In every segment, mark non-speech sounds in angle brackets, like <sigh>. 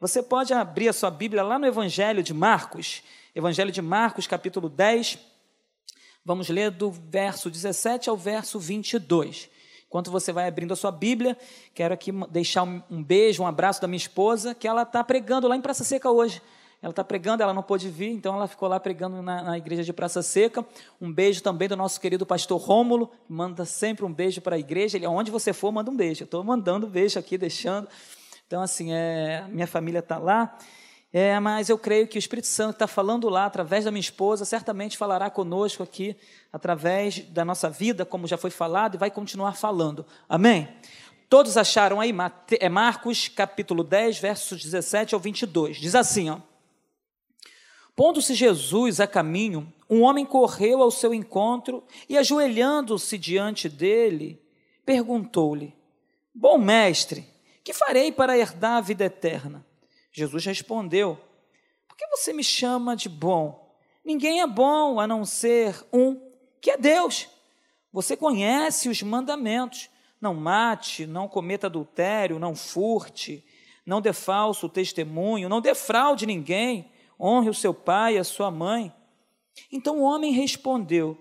Você pode abrir a sua Bíblia lá no Evangelho de Marcos, Evangelho de Marcos, capítulo 10. Vamos ler do verso 17 ao verso 22. Enquanto você vai abrindo a sua Bíblia, quero aqui deixar um beijo, um abraço da minha esposa, que ela está pregando lá em Praça Seca hoje. Ela está pregando, ela não pôde vir, então ela ficou lá pregando na, na, igreja de Praça Seca. Um beijo também do nosso querido pastor Rômulo, que manda sempre um beijo para a igreja. Ele, onde você for, manda um beijo. Eu estou mandando beijo aqui, deixando. Então, assim, é, minha família está lá. É, mas eu creio que o Espírito Santo está falando lá através da minha esposa, certamente falará conosco aqui através da nossa vida, como já foi falado, e vai continuar falando. Amém? Todos acharam aí, é Marcos capítulo 10, versos 17 ao 22. Diz assim, ó. Pondo-se Jesus a caminho, um homem correu ao seu encontro e, ajoelhando-se diante dele, perguntou-lhe: Bom mestre, que farei para herdar a vida eterna? Jesus respondeu: Por que você me chama de bom? Ninguém é bom a não ser um, que é Deus. Você conhece os mandamentos: não mate, não cometa adultério, não furte, não dê falso testemunho, não defraude ninguém honre o seu pai e a sua mãe. Então o homem respondeu: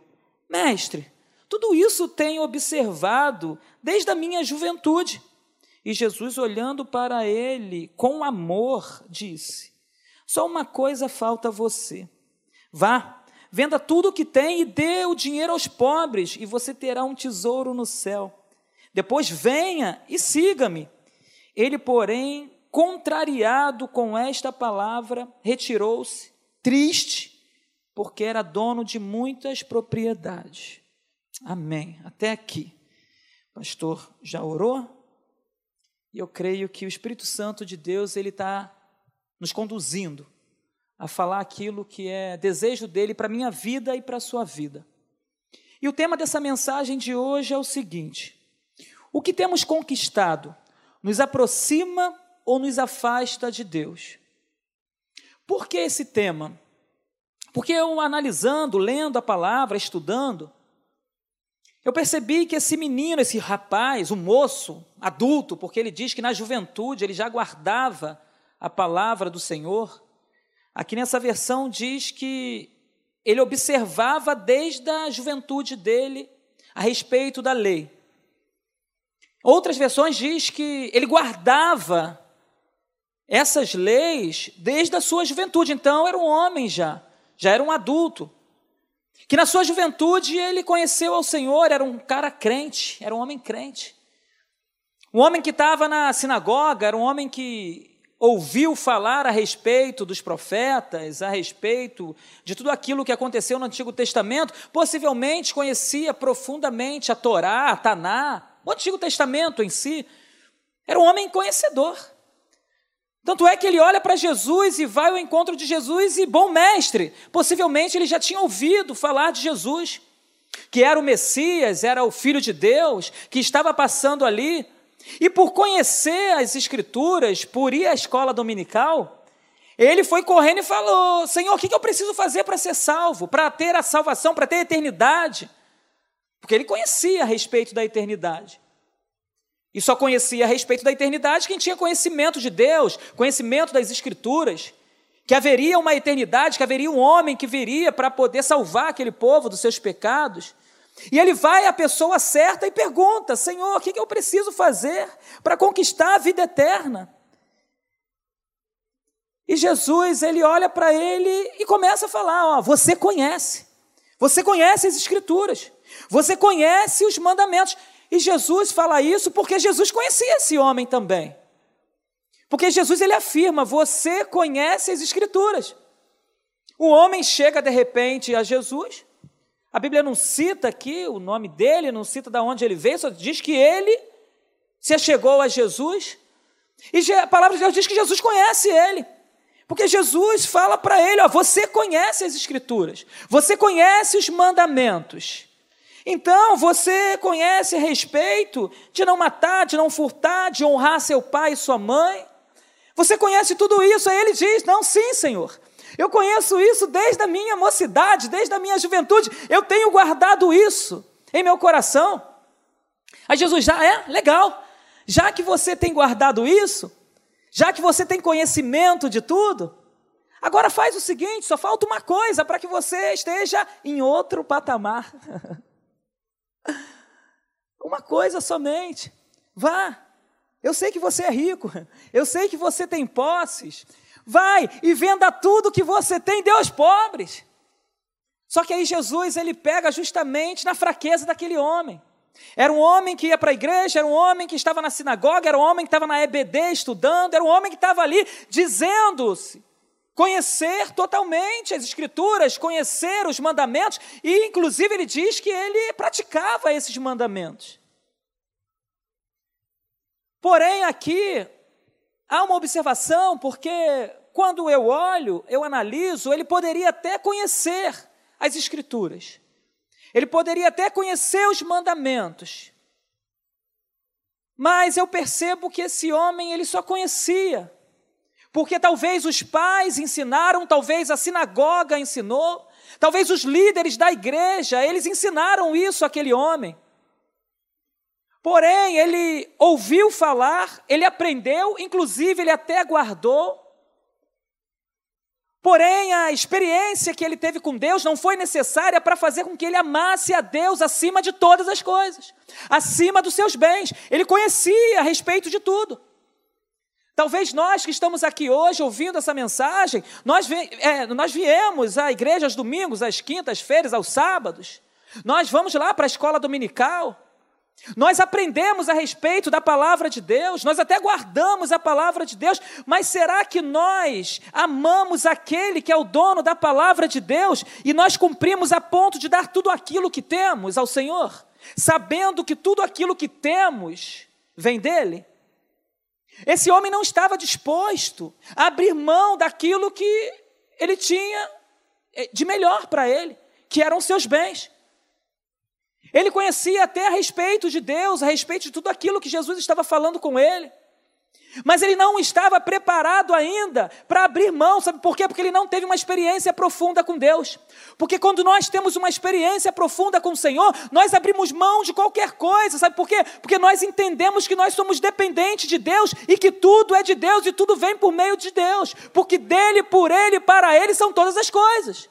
Mestre, tudo isso tenho observado desde a minha juventude. E Jesus, olhando para ele com amor, disse: Só uma coisa falta a você. Vá, venda tudo o que tem e dê o dinheiro aos pobres, e você terá um tesouro no céu. Depois venha e siga-me. Ele, porém, contrariado com esta palavra, retirou-se, triste, porque era dono de muitas propriedades. Amém. Até aqui. O pastor já orou? E eu creio que o Espírito Santo de Deus ele está nos conduzindo a falar aquilo que é desejo dele para minha vida e para a sua vida. E o tema dessa mensagem de hoje é o seguinte: o que temos conquistado nos aproxima ou nos afasta de Deus. Por que esse tema? Porque eu analisando, lendo a palavra, estudando, eu percebi que esse menino, esse rapaz, o moço, adulto, porque ele diz que na juventude ele já guardava a palavra do Senhor. Aqui nessa versão diz que ele observava desde a juventude dele a respeito da lei. Outras versões diz que ele guardava essas leis desde a sua juventude. Então, era um homem já, já era um adulto. Que na sua juventude ele conheceu ao Senhor, era um cara crente, era um homem crente. Um homem que estava na sinagoga, era um homem que ouviu falar a respeito dos profetas, a respeito de tudo aquilo que aconteceu no Antigo Testamento, possivelmente conhecia profundamente a Torá, a Taná, o Antigo Testamento em si. Era um homem conhecedor. Tanto é que ele olha para Jesus e vai ao encontro de Jesus e, bom mestre, possivelmente ele já tinha ouvido falar de Jesus, que era o Messias, era o Filho de Deus, que estava passando ali. E por conhecer as Escrituras, por ir à escola dominical, ele foi correndo e falou: Senhor, o que eu preciso fazer para ser salvo, para ter a salvação, para ter a eternidade? Porque ele conhecia a respeito da eternidade. E só conhecia a respeito da eternidade quem tinha conhecimento de Deus, conhecimento das Escrituras, que haveria uma eternidade, que haveria um homem que viria para poder salvar aquele povo dos seus pecados. E ele vai à pessoa certa e pergunta: Senhor, o que eu preciso fazer para conquistar a vida eterna? E Jesus, ele olha para ele e começa a falar: Ó, você conhece, você conhece as Escrituras, você conhece os mandamentos. E Jesus fala isso porque Jesus conhecia esse homem também. Porque Jesus ele afirma: "Você conhece as escrituras". O homem chega de repente a Jesus. A Bíblia não cita aqui o nome dele, não cita de onde ele veio, só diz que ele se chegou a Jesus. E a palavra de Deus diz que Jesus conhece ele. Porque Jesus fala para ele: ó, você conhece as Escrituras, você conhece os mandamentos. Então, você conhece a respeito de não matar, de não furtar, de honrar seu pai e sua mãe? Você conhece tudo isso? Aí ele diz: Não, sim, Senhor. Eu conheço isso desde a minha mocidade, desde a minha juventude. Eu tenho guardado isso em meu coração. Aí Jesus já é legal. Já que você tem guardado isso, Já que você tem conhecimento de tudo, agora faz o seguinte: só falta uma coisa para que você esteja em outro patamar. <laughs> uma coisa somente. Vá. Eu sei que você é rico. Eu sei que você tem posses. Vai e venda tudo que você tem, dê aos pobres. Só que aí Jesus ele pega justamente na fraqueza daquele homem. Era um homem que ia para a igreja, era um homem que estava na sinagoga, era um homem que estava na EBD estudando, era um homem que estava ali dizendo-se conhecer totalmente as escrituras, conhecer os mandamentos, e inclusive ele diz que ele praticava esses mandamentos. Porém, aqui há uma observação, porque quando eu olho, eu analiso, ele poderia até conhecer as escrituras. Ele poderia até conhecer os mandamentos. Mas eu percebo que esse homem ele só conhecia porque talvez os pais ensinaram, talvez a sinagoga ensinou, talvez os líderes da igreja, eles ensinaram isso àquele homem. Porém, ele ouviu falar, ele aprendeu, inclusive ele até guardou. Porém, a experiência que ele teve com Deus não foi necessária para fazer com que ele amasse a Deus acima de todas as coisas, acima dos seus bens. Ele conhecia a respeito de tudo. Talvez nós que estamos aqui hoje ouvindo essa mensagem, nós, é, nós viemos à igreja aos domingos, às quintas-feiras, aos sábados. Nós vamos lá para a escola dominical. Nós aprendemos a respeito da palavra de Deus, nós até guardamos a palavra de Deus, mas será que nós amamos aquele que é o dono da palavra de Deus e nós cumprimos a ponto de dar tudo aquilo que temos ao Senhor, sabendo que tudo aquilo que temos vem dele? Esse homem não estava disposto a abrir mão daquilo que ele tinha eh, de melhor para ele, que eram seus bens. Ele conhecia até a respeito de Deus, a respeito de tudo aquilo que Jesus estava falando com ele. Mas ele não estava preparado ainda para abrir mão, sabe por quê? Porque ele não teve uma experiência profunda com Deus. Porque quando nós temos uma experiência profunda com o Senhor, nós abrimos mão de qualquer coisa, sabe por quê? Porque nós entendemos que nós somos dependentes de Deus e que tudo é de Deus e tudo vem por meio de Deus. Porque dele, por ele, para ele são todas as coisas.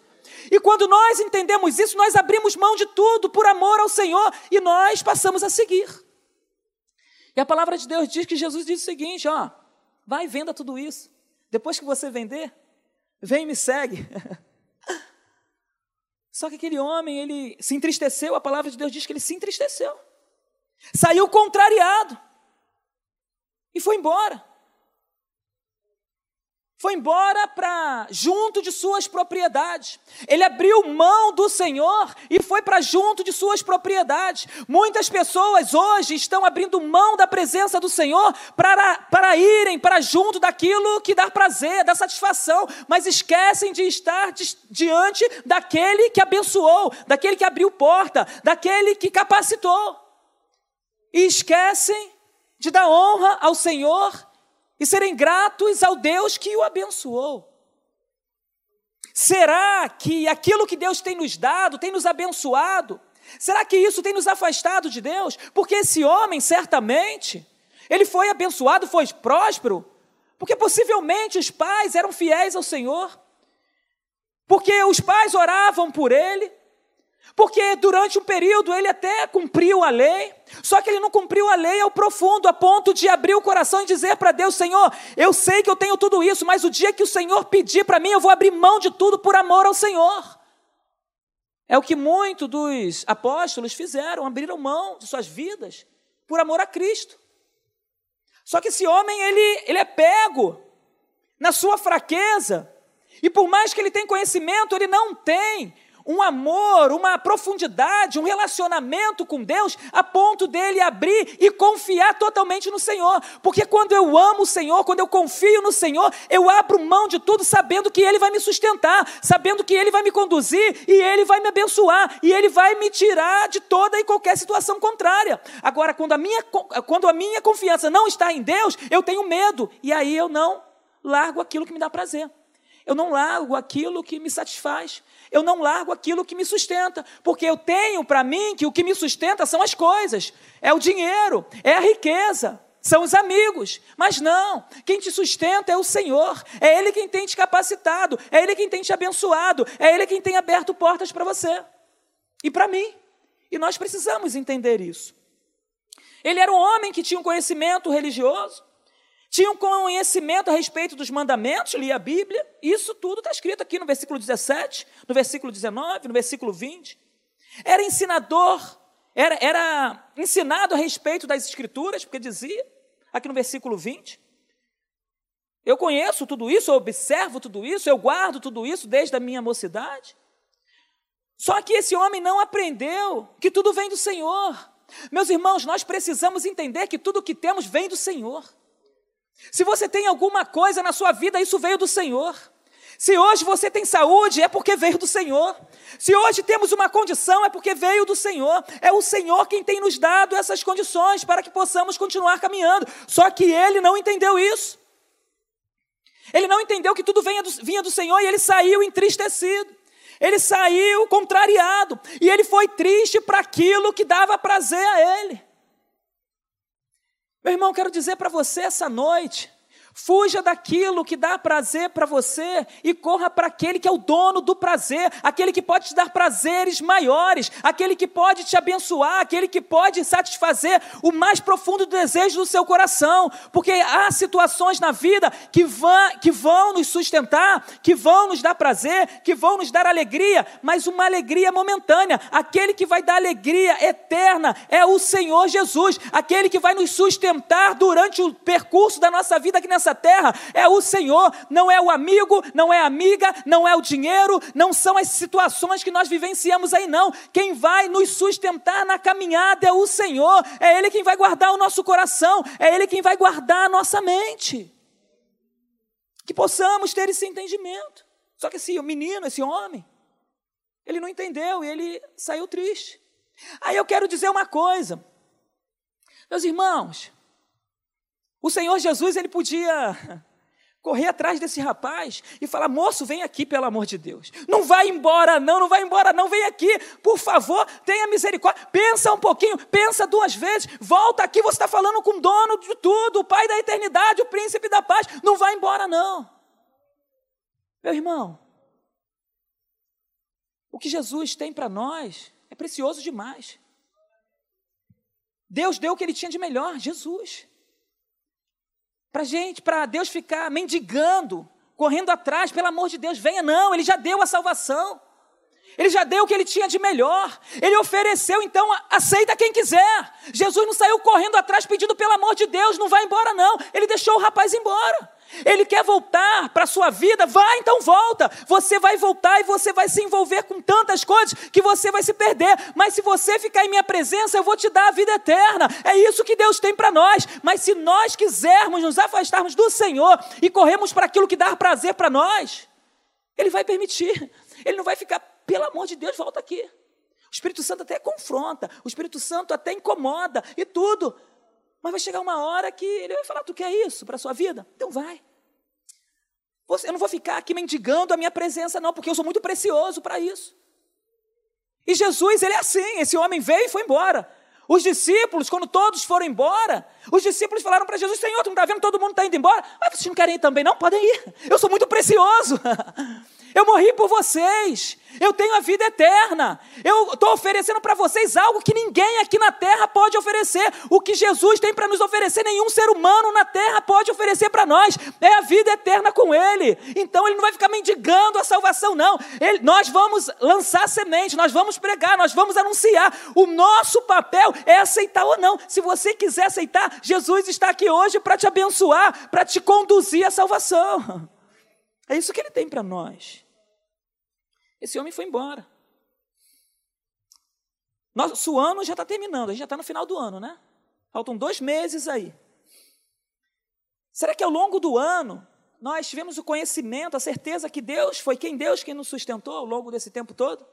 E quando nós entendemos isso, nós abrimos mão de tudo por amor ao Senhor e nós passamos a seguir. E a palavra de Deus diz que Jesus diz o seguinte: ó, vai e venda tudo isso. Depois que você vender, vem e me segue. <laughs> Só que aquele homem, ele se entristeceu, a palavra de Deus diz que ele se entristeceu. Saiu contrariado. E foi embora foi embora para junto de suas propriedades. Ele abriu mão do Senhor e foi para junto de suas propriedades. Muitas pessoas hoje estão abrindo mão da presença do Senhor para, para irem para junto daquilo que dá prazer, dá satisfação, mas esquecem de estar diante daquele que abençoou, daquele que abriu porta, daquele que capacitou. E esquecem de dar honra ao Senhor e serem gratos ao Deus que o abençoou. Será que aquilo que Deus tem nos dado, tem nos abençoado, será que isso tem nos afastado de Deus? Porque esse homem, certamente, ele foi abençoado, foi próspero, porque possivelmente os pais eram fiéis ao Senhor, porque os pais oravam por ele, porque durante um período ele até cumpriu a lei, só que ele não cumpriu a lei ao profundo, a ponto de abrir o coração e dizer para Deus: Senhor, eu sei que eu tenho tudo isso, mas o dia que o Senhor pedir para mim, eu vou abrir mão de tudo por amor ao Senhor. É o que muitos dos apóstolos fizeram, abriram mão de suas vidas por amor a Cristo. Só que esse homem, ele, ele é pego na sua fraqueza, e por mais que ele tenha conhecimento, ele não tem um amor, uma profundidade, um relacionamento com Deus, a ponto dele abrir e confiar totalmente no Senhor. Porque quando eu amo o Senhor, quando eu confio no Senhor, eu abro mão de tudo sabendo que Ele vai me sustentar, sabendo que Ele vai me conduzir e Ele vai me abençoar e Ele vai me tirar de toda e qualquer situação contrária. Agora, quando a minha, quando a minha confiança não está em Deus, eu tenho medo e aí eu não largo aquilo que me dá prazer. Eu não largo aquilo que me satisfaz. Eu não largo aquilo que me sustenta, porque eu tenho para mim que o que me sustenta são as coisas, é o dinheiro, é a riqueza. são os amigos. Mas não, quem te sustenta é o Senhor. É Ele quem tem te capacitado, é Ele quem tem te abençoado, é Ele quem tem aberto portas para você e para mim. E nós precisamos entender isso. Ele era um homem que tinha um conhecimento religioso, tinha um conhecimento a respeito dos mandamentos, lia a Bíblia, isso tudo está escrito aqui no versículo 17, no versículo 19, no versículo 20. Era ensinador, era, era ensinado a respeito das Escrituras, porque dizia, aqui no versículo 20. Eu conheço tudo isso, eu observo tudo isso, eu guardo tudo isso desde a minha mocidade. Só que esse homem não aprendeu que tudo vem do Senhor. Meus irmãos, nós precisamos entender que tudo o que temos vem do Senhor. Se você tem alguma coisa na sua vida, isso veio do Senhor. Se hoje você tem saúde, é porque veio do Senhor. Se hoje temos uma condição, é porque veio do Senhor. É o Senhor quem tem nos dado essas condições para que possamos continuar caminhando. Só que ele não entendeu isso. Ele não entendeu que tudo vinha do, vinha do Senhor e ele saiu entristecido. Ele saiu contrariado e ele foi triste para aquilo que dava prazer a ele. Meu irmão, quero dizer para você essa noite Fuja daquilo que dá prazer para você e corra para aquele que é o dono do prazer, aquele que pode te dar prazeres maiores, aquele que pode te abençoar, aquele que pode satisfazer o mais profundo desejo do seu coração, porque há situações na vida que vão, que vão nos sustentar, que vão nos dar prazer, que vão nos dar alegria, mas uma alegria momentânea. Aquele que vai dar alegria eterna é o Senhor Jesus, aquele que vai nos sustentar durante o percurso da nossa vida aqui nessa nessa terra é o Senhor, não é o amigo, não é a amiga, não é o dinheiro, não são as situações que nós vivenciamos aí, não. Quem vai nos sustentar na caminhada é o Senhor, é Ele quem vai guardar o nosso coração, é Ele quem vai guardar a nossa mente. Que possamos ter esse entendimento. Só que esse menino, esse homem, ele não entendeu e ele saiu triste. Aí eu quero dizer uma coisa, meus irmãos, o Senhor Jesus, ele podia correr atrás desse rapaz e falar: moço, vem aqui, pelo amor de Deus. Não vai embora, não, não vai embora, não, vem aqui, por favor, tenha misericórdia. Pensa um pouquinho, pensa duas vezes, volta aqui, você está falando com o dono de tudo, o Pai da eternidade, o príncipe da paz. Não vai embora, não. Meu irmão, o que Jesus tem para nós é precioso demais. Deus deu o que ele tinha de melhor, Jesus. Para gente, para Deus ficar mendigando, correndo atrás, pelo amor de Deus, venha, não, Ele já deu a salvação. Ele já deu o que ele tinha de melhor. Ele ofereceu, então aceita quem quiser. Jesus não saiu correndo atrás pedindo pelo amor de Deus, não vai embora não. Ele deixou o rapaz embora. Ele quer voltar para a sua vida, vai então volta. Você vai voltar e você vai se envolver com tantas coisas que você vai se perder. Mas se você ficar em minha presença, eu vou te dar a vida eterna. É isso que Deus tem para nós. Mas se nós quisermos nos afastarmos do Senhor e corremos para aquilo que dá prazer para nós, Ele vai permitir. Ele não vai ficar, pelo amor de Deus, volta aqui. O Espírito Santo até confronta, o Espírito Santo até incomoda e tudo. Mas vai chegar uma hora que ele vai falar: Tu quer isso para a sua vida? Então vai. Eu não vou ficar aqui mendigando a minha presença, não, porque eu sou muito precioso para isso. E Jesus, ele é assim: esse homem veio e foi embora. Os discípulos, quando todos foram embora, os discípulos falaram para Jesus: Senhor, tu não está vendo todo mundo está indo embora? Mas vocês não querem ir também? Não, podem ir. Eu sou muito precioso. <laughs> Eu morri por vocês. Eu tenho a vida eterna. Eu estou oferecendo para vocês algo que ninguém aqui na terra pode oferecer. O que Jesus tem para nos oferecer, nenhum ser humano na terra pode oferecer para nós. É a vida eterna com Ele. Então Ele não vai ficar mendigando a salvação, não. Ele, nós vamos lançar semente, nós vamos pregar, nós vamos anunciar. O nosso papel é aceitar ou não. Se você quiser aceitar, Jesus está aqui hoje para te abençoar, para te conduzir à salvação. <laughs> É isso que Ele tem para nós. Esse homem foi embora. Nosso ano já está terminando, a gente já está no final do ano, né? Faltam dois meses aí. Será que ao longo do ano nós tivemos o conhecimento, a certeza que Deus foi quem Deus quem nos sustentou ao longo desse tempo todo?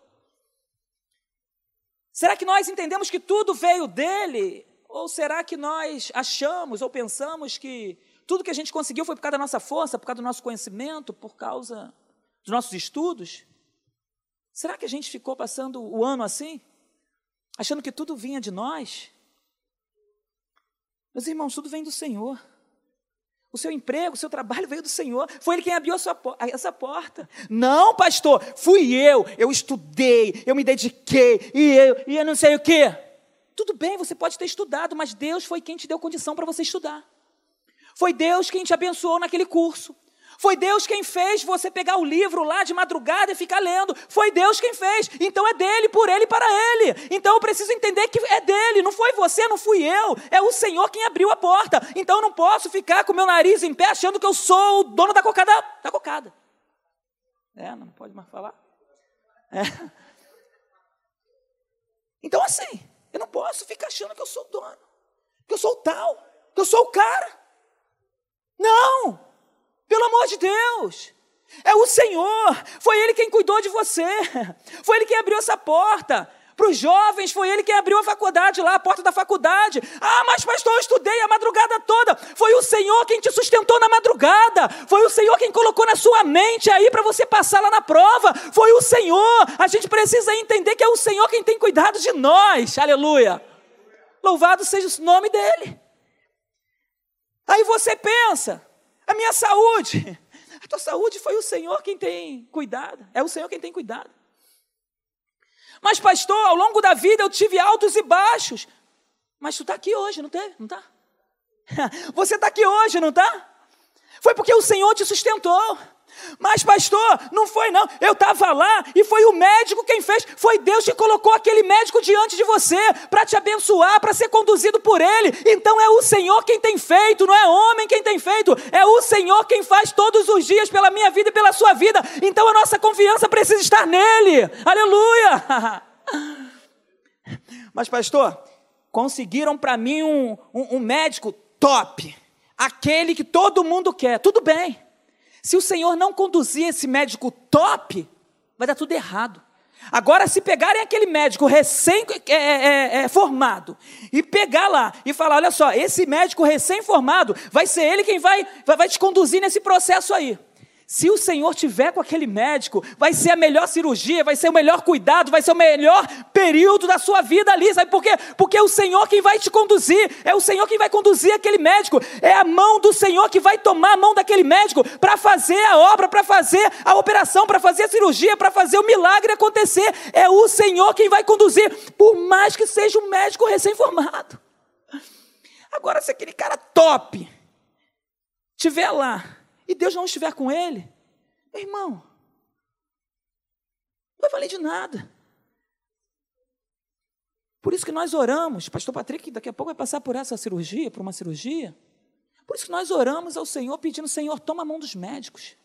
Será que nós entendemos que tudo veio dele? Ou será que nós achamos ou pensamos que tudo que a gente conseguiu foi por causa da nossa força, por causa do nosso conhecimento, por causa dos nossos estudos? Será que a gente ficou passando o ano assim? Achando que tudo vinha de nós? Meus irmãos, tudo vem do Senhor. O seu emprego, o seu trabalho <laughs> veio do Senhor. Foi Ele quem abriu essa porta. Não, pastor, fui eu. Eu estudei, eu me dediquei, e eu, e eu não sei o quê. Tudo bem, você pode ter estudado, mas Deus foi quem te deu condição para você estudar. Foi Deus quem te abençoou naquele curso. Foi Deus quem fez você pegar o livro lá de madrugada e ficar lendo. Foi Deus quem fez. Então é dele, por ele e para ele. Então eu preciso entender que é dele. Não foi você, não fui eu. É o Senhor quem abriu a porta. Então eu não posso ficar com meu nariz em pé achando que eu sou o dono da cocada. Da cocada. É, não pode mais falar. É. Então assim, eu não posso ficar achando que eu sou o dono. Que eu sou o tal. Que eu sou o cara. Não! Pelo amor de Deus! É o Senhor, foi Ele quem cuidou de você, <laughs> foi Ele quem abriu essa porta. Para os jovens, foi ele quem abriu a faculdade lá, a porta da faculdade. Ah, mas pastor, eu estudei a madrugada toda. Foi o Senhor quem te sustentou na madrugada. Foi o Senhor quem colocou na sua mente aí para você passar lá na prova. Foi o Senhor. A gente precisa entender que é o Senhor quem tem cuidado de nós. Aleluia. Louvado seja o nome dele. Aí você pensa, a minha saúde. A tua saúde foi o Senhor quem tem cuidado. É o Senhor quem tem cuidado. Mas, pastor, ao longo da vida eu tive altos e baixos. Mas tu está aqui hoje, não teve? Não está? <laughs> Você está aqui hoje, não está? Foi porque o Senhor te sustentou. Mas, pastor, não foi não. Eu estava lá e foi o médico quem fez. Foi Deus que colocou aquele médico diante de você para te abençoar, para ser conduzido por ele. Então é o Senhor quem tem feito, não é homem quem tem feito. É o Senhor quem faz todos os dias pela minha vida e pela sua vida. Então a nossa confiança precisa estar nele. Aleluia! <laughs> Mas, pastor, conseguiram para mim um, um, um médico top. Aquele que todo mundo quer. Tudo bem. Se o Senhor não conduzir esse médico top, vai dar tudo errado. Agora, se pegarem aquele médico recém-formado é, é, é, e pegar lá e falar: olha só, esse médico recém-formado vai ser ele quem vai, vai, vai te conduzir nesse processo aí. Se o Senhor tiver com aquele médico, vai ser a melhor cirurgia, vai ser o melhor cuidado, vai ser o melhor período da sua vida ali. Sabe por quê? Porque é o Senhor quem vai te conduzir, é o Senhor quem vai conduzir aquele médico, é a mão do Senhor que vai tomar a mão daquele médico para fazer a obra, para fazer a operação, para fazer a cirurgia, para fazer o milagre acontecer. É o Senhor quem vai conduzir, por mais que seja um médico recém-formado. Agora, se aquele cara top estiver lá, e Deus não estiver com ele, meu irmão, não vai valer de nada. Por isso que nós oramos, pastor Patrick daqui a pouco vai passar por essa cirurgia, por uma cirurgia. Por isso que nós oramos ao Senhor pedindo, Senhor, toma a mão dos médicos.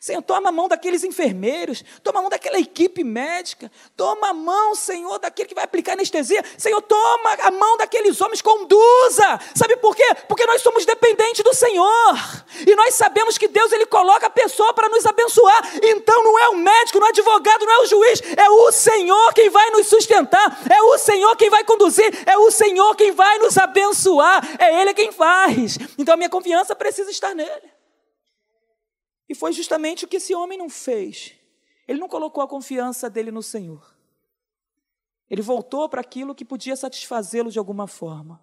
Senhor, toma a mão daqueles enfermeiros, toma a mão daquela equipe médica, toma a mão, Senhor, daquele que vai aplicar anestesia, Senhor, toma a mão daqueles homens, conduza. Sabe por quê? Porque nós somos dependentes do Senhor. E nós sabemos que Deus ele coloca a pessoa para nos abençoar. Então não é o médico, não é o advogado, não é o juiz, é o Senhor quem vai nos sustentar, é o Senhor quem vai conduzir, é o Senhor quem vai nos abençoar, é ele quem faz. Então a minha confiança precisa estar nele. E foi justamente o que esse homem não fez. Ele não colocou a confiança dele no Senhor. Ele voltou para aquilo que podia satisfazê-lo de alguma forma.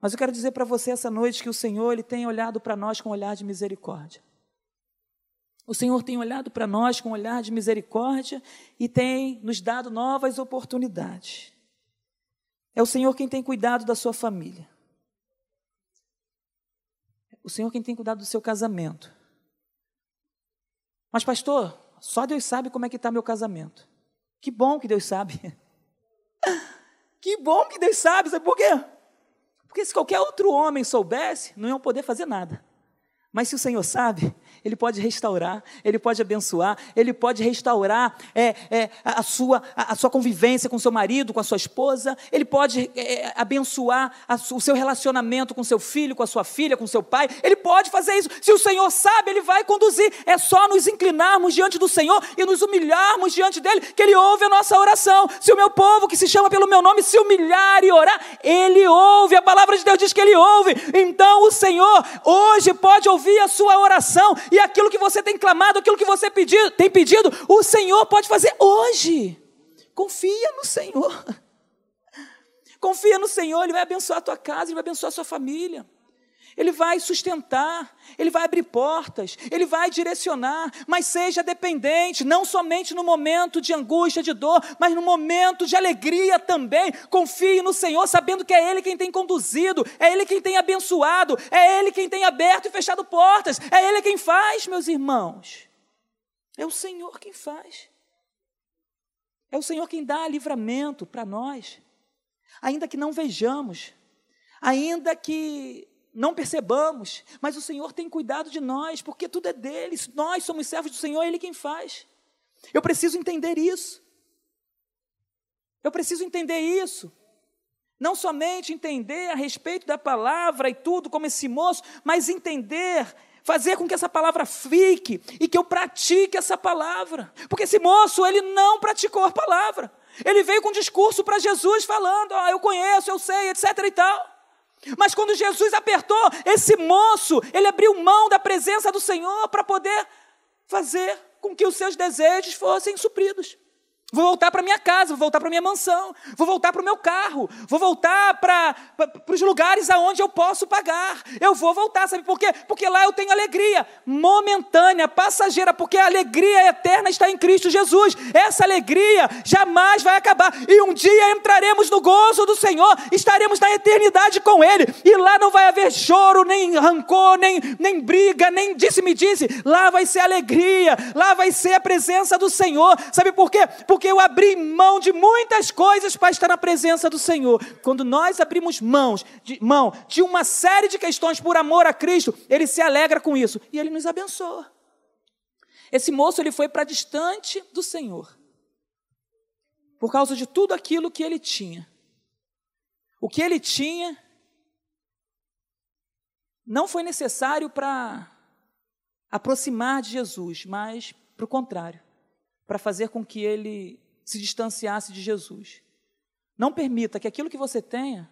Mas eu quero dizer para você essa noite que o Senhor ele tem olhado para nós com um olhar de misericórdia. O Senhor tem olhado para nós com um olhar de misericórdia e tem nos dado novas oportunidades. É o Senhor quem tem cuidado da sua família. O Senhor quem tem cuidado do seu casamento. Mas, pastor, só Deus sabe como é que está meu casamento. Que bom que Deus sabe. <laughs> que bom que Deus sabe, sabe por quê? Porque se qualquer outro homem soubesse, não iam poder fazer nada. Mas se o Senhor sabe, ele pode restaurar, Ele pode abençoar, Ele pode restaurar é, é, a, sua, a, a, sua convivência com seu marido, com a sua esposa, Ele pode é, abençoar a, o seu relacionamento com seu filho, com a sua filha, com seu pai, Ele pode fazer isso. Se o Senhor sabe, Ele vai conduzir. É só nos inclinarmos diante do Senhor e nos humilharmos diante dEle, que Ele ouve a nossa oração. Se o meu povo, que se chama pelo meu nome, se humilhar e orar, Ele ouve. A palavra de Deus diz que Ele ouve. Então o Senhor hoje pode ouvir a sua oração aquilo que você tem clamado, aquilo que você pedido, tem pedido, o Senhor pode fazer hoje. Confia no Senhor. <laughs> Confia no Senhor, Ele vai abençoar a tua casa, Ele vai abençoar a sua família. Ele vai sustentar, Ele vai abrir portas, Ele vai direcionar, mas seja dependente, não somente no momento de angústia, de dor, mas no momento de alegria também. Confie no Senhor, sabendo que é Ele quem tem conduzido, é Ele quem tem abençoado, é Ele quem tem aberto e fechado portas, é Ele quem faz, meus irmãos. É o Senhor quem faz. É o Senhor quem dá livramento para nós, ainda que não vejamos, ainda que não percebamos, mas o Senhor tem cuidado de nós, porque tudo é dele. Nós somos servos do Senhor, é Ele quem faz. Eu preciso entender isso. Eu preciso entender isso. Não somente entender a respeito da palavra e tudo, como esse moço, mas entender, fazer com que essa palavra fique e que eu pratique essa palavra. Porque esse moço, ele não praticou a palavra. Ele veio com um discurso para Jesus falando: ah, eu conheço, eu sei, etc e tal. Mas quando Jesus apertou, esse moço, ele abriu mão da presença do Senhor para poder fazer com que os seus desejos fossem supridos. Vou voltar para minha casa, vou voltar para minha mansão, vou voltar para o meu carro, vou voltar para os lugares aonde eu posso pagar. Eu vou voltar, sabe por quê? Porque lá eu tenho alegria momentânea, passageira, porque a alegria eterna está em Cristo Jesus. Essa alegria jamais vai acabar. E um dia entraremos no gozo do Senhor, estaremos na eternidade com Ele. E lá não vai haver choro, nem rancor, nem, nem briga, nem disse-me disse. Lá vai ser alegria, lá vai ser a presença do Senhor. Sabe por quê? Porque eu abri mão de muitas coisas para estar na presença do Senhor. Quando nós abrimos mãos, de, mão de uma série de questões por amor a Cristo, Ele se alegra com isso e Ele nos abençoa. Esse moço ele foi para distante do Senhor por causa de tudo aquilo que ele tinha. O que ele tinha não foi necessário para aproximar de Jesus, mas para o contrário para fazer com que ele se distanciasse de Jesus. Não permita que aquilo que você tenha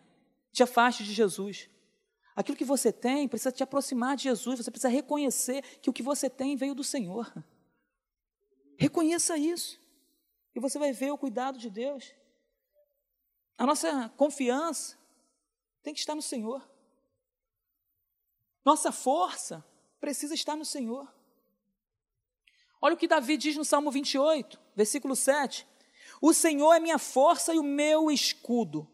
te afaste de Jesus. Aquilo que você tem precisa te aproximar de Jesus, você precisa reconhecer que o que você tem veio do Senhor. Reconheça isso, e você vai ver o cuidado de Deus. A nossa confiança tem que estar no Senhor. Nossa força precisa estar no Senhor. Olha o que Davi diz no Salmo 28, versículo 7. O Senhor é minha força e o meu escudo.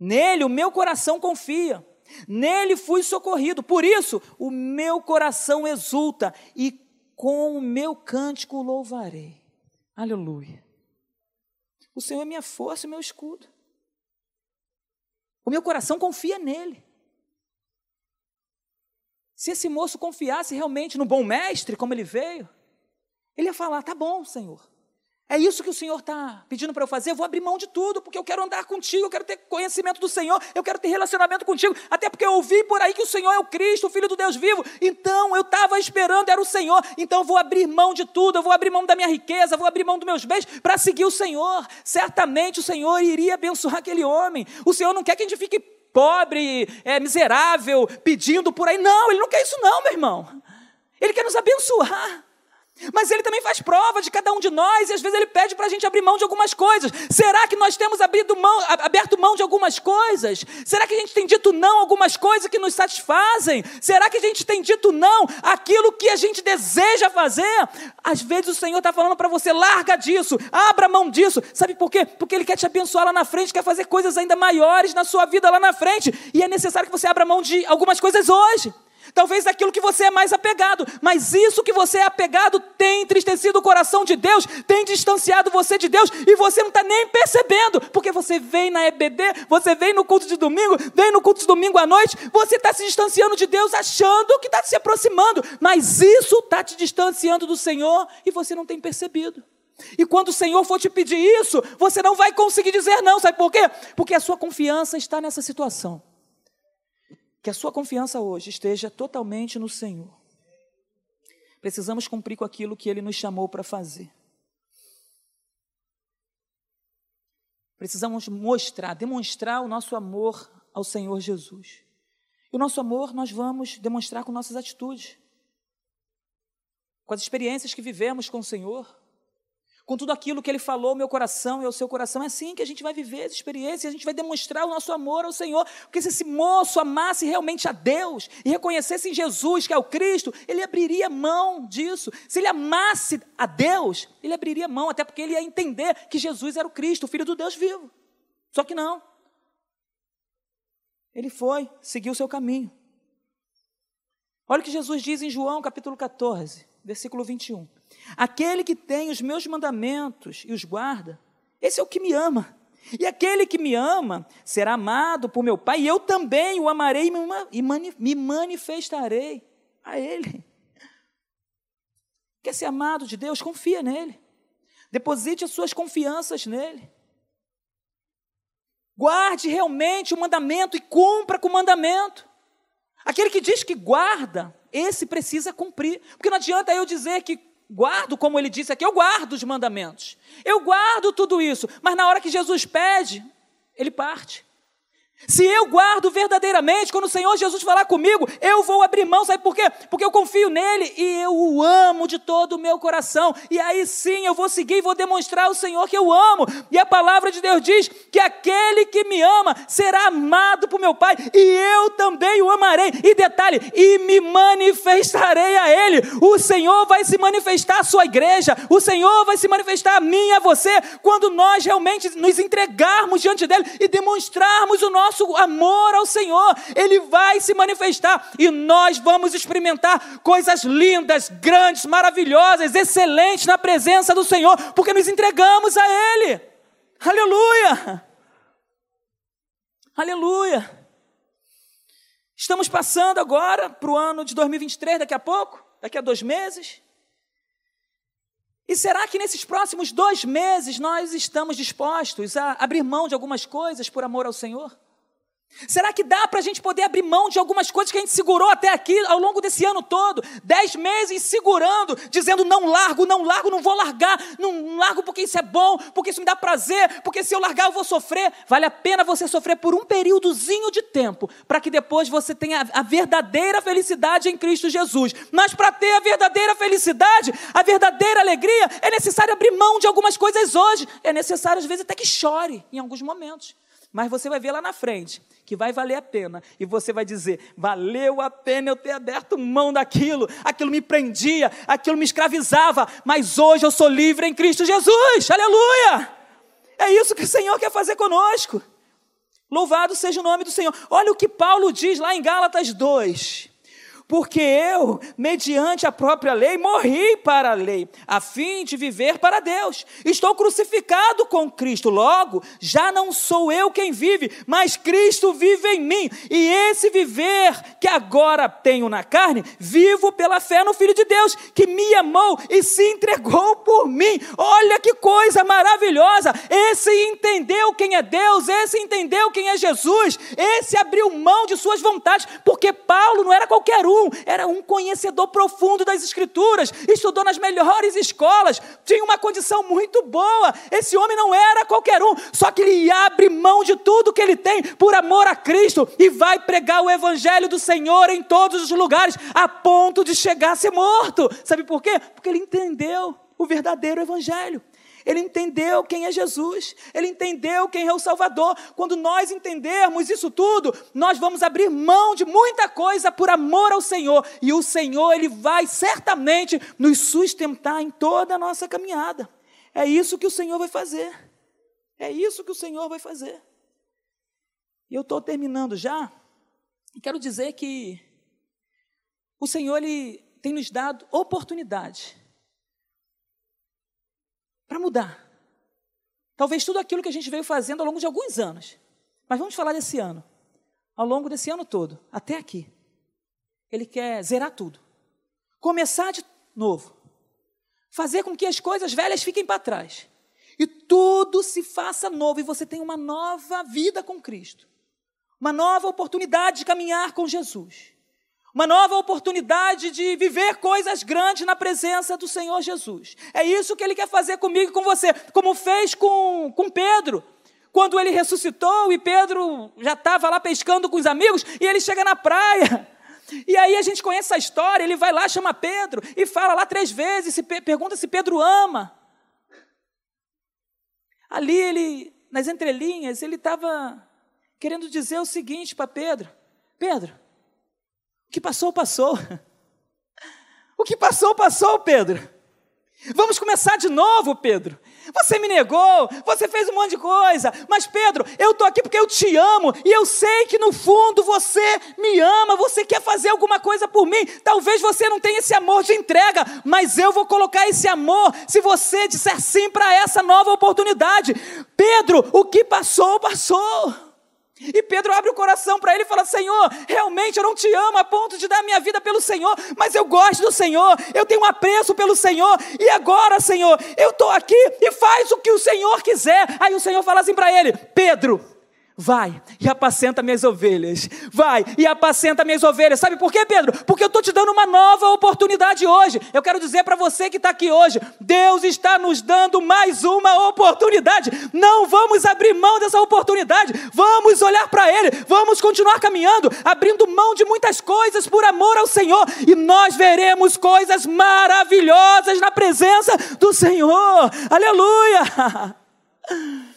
Nele o meu coração confia. Nele fui socorrido. Por isso o meu coração exulta e com o meu cântico louvarei. Aleluia. O Senhor é minha força e meu escudo. O meu coração confia nele. Se esse moço confiasse realmente no bom mestre, como ele veio, ele ia falar: tá bom, Senhor. É isso que o Senhor está pedindo para eu fazer. Eu vou abrir mão de tudo, porque eu quero andar contigo, eu quero ter conhecimento do Senhor, eu quero ter relacionamento contigo. Até porque eu ouvi por aí que o Senhor é o Cristo, o Filho do Deus vivo. Então eu estava esperando, era o Senhor. Então eu vou abrir mão de tudo, eu vou abrir mão da minha riqueza, vou abrir mão dos meus bens para seguir o Senhor. Certamente o Senhor iria abençoar aquele homem. O Senhor não quer que a gente fique pobre, é, miserável, pedindo por aí. Não, Ele não quer isso, não, meu irmão. Ele quer nos abençoar. Mas ele também faz prova de cada um de nós e às vezes ele pede para a gente abrir mão de algumas coisas. Será que nós temos mão, aberto mão de algumas coisas? Será que a gente tem dito não a algumas coisas que nos satisfazem? Será que a gente tem dito não aquilo que a gente deseja fazer? Às vezes o Senhor está falando para você: larga disso, abra mão disso. Sabe por quê? Porque Ele quer te abençoar lá na frente, quer fazer coisas ainda maiores na sua vida lá na frente. E é necessário que você abra mão de algumas coisas hoje. Talvez aquilo que você é mais apegado, mas isso que você é apegado tem entristecido o coração de Deus, tem distanciado você de Deus e você não está nem percebendo, porque você vem na EBD, você vem no culto de domingo, vem no culto de domingo à noite, você está se distanciando de Deus achando que está se aproximando, mas isso está te distanciando do Senhor e você não tem percebido. E quando o Senhor for te pedir isso, você não vai conseguir dizer não, sabe por quê? Porque a sua confiança está nessa situação que a sua confiança hoje esteja totalmente no Senhor. Precisamos cumprir com aquilo que Ele nos chamou para fazer. Precisamos mostrar, demonstrar o nosso amor ao Senhor Jesus. E o nosso amor nós vamos demonstrar com nossas atitudes, com as experiências que vivemos com o Senhor, com tudo aquilo que Ele falou, meu coração e o seu coração. É assim que a gente vai viver essa experiência, a gente vai demonstrar o nosso amor ao Senhor. Porque se esse moço amasse realmente a Deus e reconhecesse em Jesus, que é o Cristo, ele abriria mão disso. Se ele amasse a Deus, ele abriria mão, até porque ele ia entender que Jesus era o Cristo, o Filho do Deus vivo. Só que não. Ele foi, seguiu o seu caminho. Olha o que Jesus diz em João capítulo 14, versículo 21. Aquele que tem os meus mandamentos e os guarda, esse é o que me ama. E aquele que me ama será amado por meu Pai, e eu também o amarei e me manifestarei a Ele. Quer ser amado de Deus? Confia nele. Deposite as suas confianças nele. Guarde realmente o mandamento e cumpra com o mandamento. Aquele que diz que guarda, esse precisa cumprir. Porque não adianta eu dizer que guardo, como ele disse aqui, eu guardo os mandamentos. Eu guardo tudo isso, mas na hora que Jesus pede, ele parte. Se eu guardo verdadeiramente, quando o Senhor Jesus falar comigo, eu vou abrir mão, sabe por quê? Porque eu confio nele e eu o amo de todo o meu coração. E aí sim eu vou seguir e vou demonstrar ao Senhor que eu amo. E a palavra de Deus diz que aquele que me ama será amado por meu Pai, e eu também o amarei. E detalhe, e me manifestarei a ele. O Senhor vai se manifestar à sua igreja, o Senhor vai se manifestar a mim e a você, quando nós realmente nos entregarmos diante dele e demonstrarmos o nosso nosso amor ao Senhor, Ele vai se manifestar e nós vamos experimentar coisas lindas, grandes, maravilhosas, excelentes na presença do Senhor, porque nos entregamos a Ele. Aleluia! Aleluia! Estamos passando agora para o ano de 2023, daqui a pouco, daqui a dois meses. E será que nesses próximos dois meses nós estamos dispostos a abrir mão de algumas coisas por amor ao Senhor? Será que dá para a gente poder abrir mão de algumas coisas que a gente segurou até aqui ao longo desse ano todo? Dez meses segurando, dizendo não largo, não largo, não vou largar, não largo porque isso é bom, porque isso me dá prazer, porque se eu largar eu vou sofrer. Vale a pena você sofrer por um períodozinho de tempo, para que depois você tenha a verdadeira felicidade em Cristo Jesus. Mas para ter a verdadeira felicidade, a verdadeira alegria, é necessário abrir mão de algumas coisas hoje. É necessário às vezes até que chore em alguns momentos. Mas você vai ver lá na frente que vai valer a pena. E você vai dizer: valeu a pena eu ter aberto mão daquilo, aquilo me prendia, aquilo me escravizava, mas hoje eu sou livre em Cristo Jesus. Aleluia! É isso que o Senhor quer fazer conosco. Louvado seja o nome do Senhor. Olha o que Paulo diz lá em Gálatas 2 porque eu, mediante a própria lei, morri para a lei, a fim de viver para Deus. Estou crucificado com Cristo, logo, já não sou eu quem vive, mas Cristo vive em mim. E esse viver que agora tenho na carne, vivo pela fé no Filho de Deus, que me amou e se entregou por mim. Olha que coisa maravilhosa! Esse entendeu quem é Deus, esse entendeu quem é Jesus, esse abriu mão de suas vontades, porque Paulo não era qualquer um era um conhecedor profundo das Escrituras, estudou nas melhores escolas, tinha uma condição muito boa. Esse homem não era qualquer um, só que ele abre mão de tudo que ele tem por amor a Cristo e vai pregar o Evangelho do Senhor em todos os lugares, a ponto de chegar a ser morto. Sabe por quê? Porque ele entendeu o verdadeiro Evangelho. Ele entendeu quem é Jesus, ele entendeu quem é o Salvador. Quando nós entendermos isso tudo, nós vamos abrir mão de muita coisa por amor ao Senhor, e o Senhor, ele vai certamente nos sustentar em toda a nossa caminhada. É isso que o Senhor vai fazer. É isso que o Senhor vai fazer. E eu estou terminando já. E quero dizer que o Senhor ele tem nos dado oportunidade para mudar. Talvez tudo aquilo que a gente veio fazendo ao longo de alguns anos. Mas vamos falar desse ano. Ao longo desse ano todo, até aqui. Ele quer zerar tudo. Começar de novo. Fazer com que as coisas velhas fiquem para trás. E tudo se faça novo e você tem uma nova vida com Cristo. Uma nova oportunidade de caminhar com Jesus uma nova oportunidade de viver coisas grandes na presença do Senhor Jesus. É isso que Ele quer fazer comigo e com você, como fez com, com Pedro. Quando ele ressuscitou e Pedro já estava lá pescando com os amigos, e ele chega na praia. E aí a gente conhece essa história, ele vai lá, chama Pedro e fala lá três vezes, se pergunta se Pedro ama. Ali ele, nas entrelinhas, ele estava querendo dizer o seguinte para Pedro: Pedro, o que passou, passou. O que passou, passou, Pedro. Vamos começar de novo, Pedro. Você me negou, você fez um monte de coisa, mas Pedro, eu estou aqui porque eu te amo e eu sei que no fundo você me ama, você quer fazer alguma coisa por mim. Talvez você não tenha esse amor de entrega, mas eu vou colocar esse amor se você disser sim para essa nova oportunidade. Pedro, o que passou, passou. E Pedro abre o coração para ele e fala: Senhor, realmente eu não te amo a ponto de dar minha vida pelo Senhor, mas eu gosto do Senhor, eu tenho um apreço pelo Senhor, e agora, Senhor, eu estou aqui e faz o que o Senhor quiser. Aí o Senhor fala assim para ele: Pedro, Vai e apacenta minhas ovelhas. Vai e apacenta minhas ovelhas. Sabe por quê, Pedro? Porque eu estou te dando uma nova oportunidade hoje. Eu quero dizer para você que está aqui hoje: Deus está nos dando mais uma oportunidade. Não vamos abrir mão dessa oportunidade. Vamos olhar para Ele. Vamos continuar caminhando, abrindo mão de muitas coisas por amor ao Senhor. E nós veremos coisas maravilhosas na presença do Senhor. Aleluia! <laughs>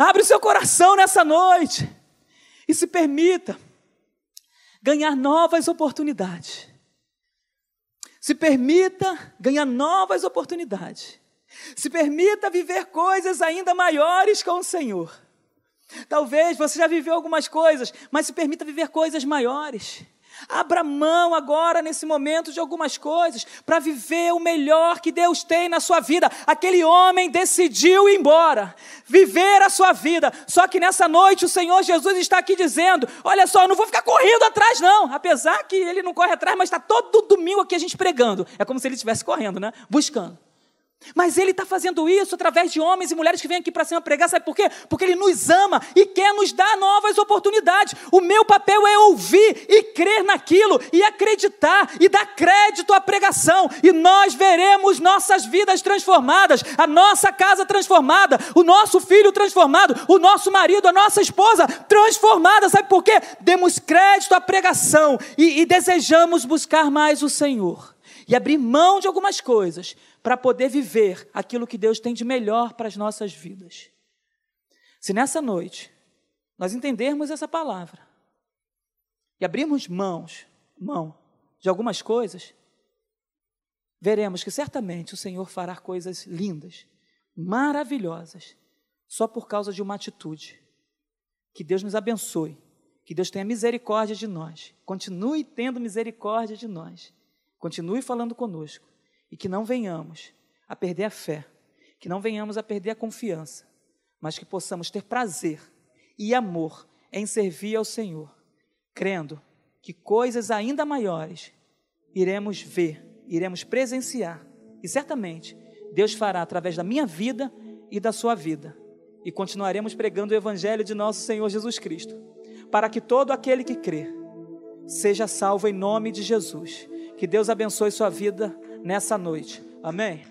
Abre o seu coração nessa noite e se permita ganhar novas oportunidades. Se permita ganhar novas oportunidades. Se permita viver coisas ainda maiores com o Senhor. Talvez você já viveu algumas coisas, mas se permita viver coisas maiores. Abra mão agora, nesse momento, de algumas coisas, para viver o melhor que Deus tem na sua vida. Aquele homem decidiu ir embora, viver a sua vida. Só que nessa noite o Senhor Jesus está aqui dizendo: Olha só, eu não vou ficar correndo atrás, não. Apesar que ele não corre atrás, mas está todo domingo aqui a gente pregando. É como se ele estivesse correndo, né? Buscando. Mas Ele está fazendo isso através de homens e mulheres que vêm aqui para cima pregar, sabe por quê? Porque Ele nos ama e quer nos dar novas oportunidades. O meu papel é ouvir e crer naquilo, e acreditar e dar crédito à pregação, e nós veremos nossas vidas transformadas, a nossa casa transformada, o nosso filho transformado, o nosso marido, a nossa esposa transformada, sabe por quê? Demos crédito à pregação e, e desejamos buscar mais o Senhor e abrir mão de algumas coisas para poder viver aquilo que Deus tem de melhor para as nossas vidas. Se nessa noite nós entendermos essa palavra e abrirmos mãos, mão de algumas coisas, veremos que certamente o Senhor fará coisas lindas, maravilhosas, só por causa de uma atitude. Que Deus nos abençoe, que Deus tenha misericórdia de nós, continue tendo misericórdia de nós, continue falando conosco e que não venhamos a perder a fé, que não venhamos a perder a confiança, mas que possamos ter prazer e amor em servir ao Senhor, crendo que coisas ainda maiores iremos ver, iremos presenciar, e certamente Deus fará através da minha vida e da sua vida, e continuaremos pregando o Evangelho de nosso Senhor Jesus Cristo, para que todo aquele que crê seja salvo em nome de Jesus. Que Deus abençoe sua vida nessa noite. Amém?